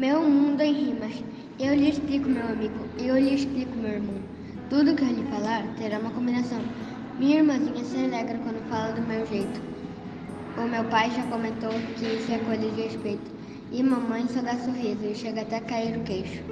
Meu mundo é em rimas. Eu lhe explico, meu amigo. Eu lhe explico, meu irmão. Tudo que eu lhe falar terá uma combinação. Minha irmãzinha se alegra quando fala do meu jeito. O meu pai já comentou que isso é coisa de respeito. E mamãe só dá sorriso e chega até a cair o queixo.